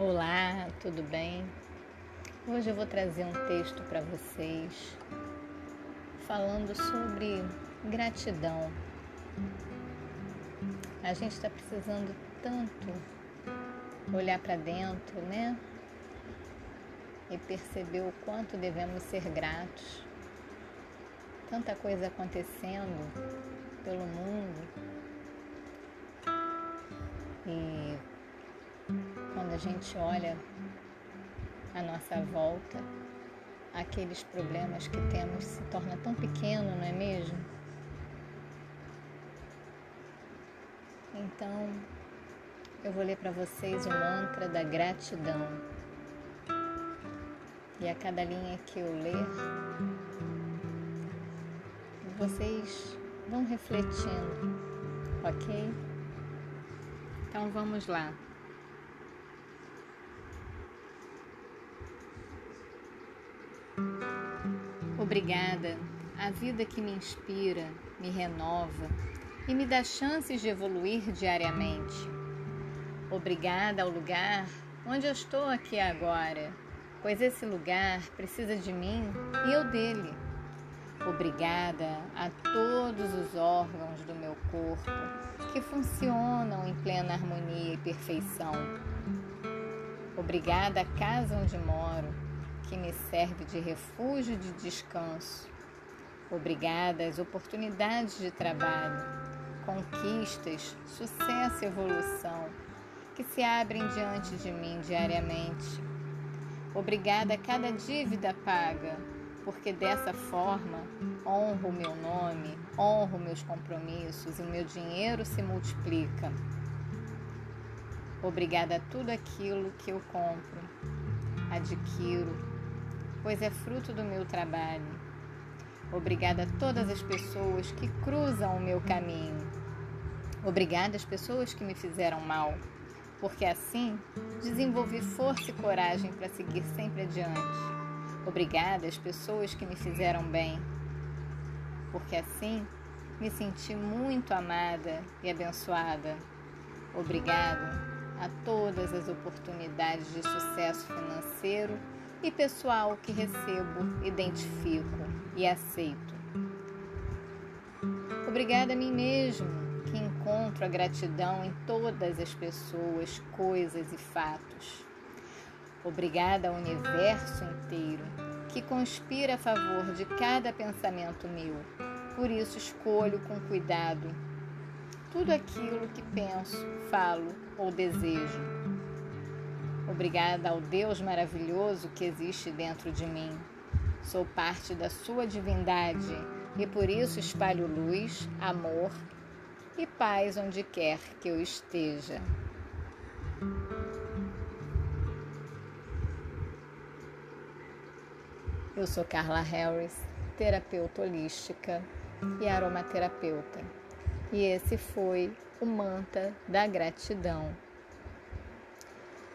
Olá, tudo bem? Hoje eu vou trazer um texto para vocês falando sobre gratidão. A gente está precisando tanto olhar para dentro, né? E perceber o quanto devemos ser gratos. Tanta coisa acontecendo pelo mundo. E a gente olha à nossa volta, aqueles problemas que temos se torna tão pequeno, não é mesmo? Então, eu vou ler para vocês o mantra da gratidão. E a cada linha que eu ler, vocês vão refletindo, ok? Então vamos lá. Obrigada, a vida que me inspira, me renova e me dá chances de evoluir diariamente. Obrigada ao lugar onde eu estou aqui agora, pois esse lugar precisa de mim e eu dele. Obrigada a todos os órgãos do meu corpo que funcionam em plena harmonia e perfeição. Obrigada à casa onde moro que me serve de refúgio de descanso. Obrigada às oportunidades de trabalho, conquistas, sucesso e evolução que se abrem diante de mim diariamente. Obrigada a cada dívida paga, porque dessa forma honro o meu nome, honro meus compromissos e o meu dinheiro se multiplica. Obrigada a tudo aquilo que eu compro, adquiro, pois é fruto do meu trabalho. Obrigada a todas as pessoas que cruzam o meu caminho. Obrigada às pessoas que me fizeram mal, porque assim desenvolvi força e coragem para seguir sempre adiante. Obrigada às pessoas que me fizeram bem, porque assim me senti muito amada e abençoada. Obrigada a todas as oportunidades de sucesso financeiro e pessoal que recebo, identifico e aceito. Obrigada a mim mesmo, que encontro a gratidão em todas as pessoas, coisas e fatos. Obrigada ao universo inteiro, que conspira a favor de cada pensamento meu. Por isso escolho com cuidado tudo aquilo que penso, falo ou desejo Obrigada ao Deus maravilhoso que existe dentro de mim. Sou parte da sua divindade e por isso espalho luz, amor e paz onde quer que eu esteja. Eu sou Carla Harris, terapeuta holística e aromaterapeuta. E esse foi o Manta da Gratidão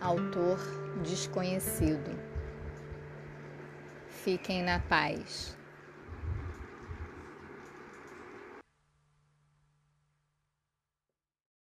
autor desconhecido. Fiquem na paz.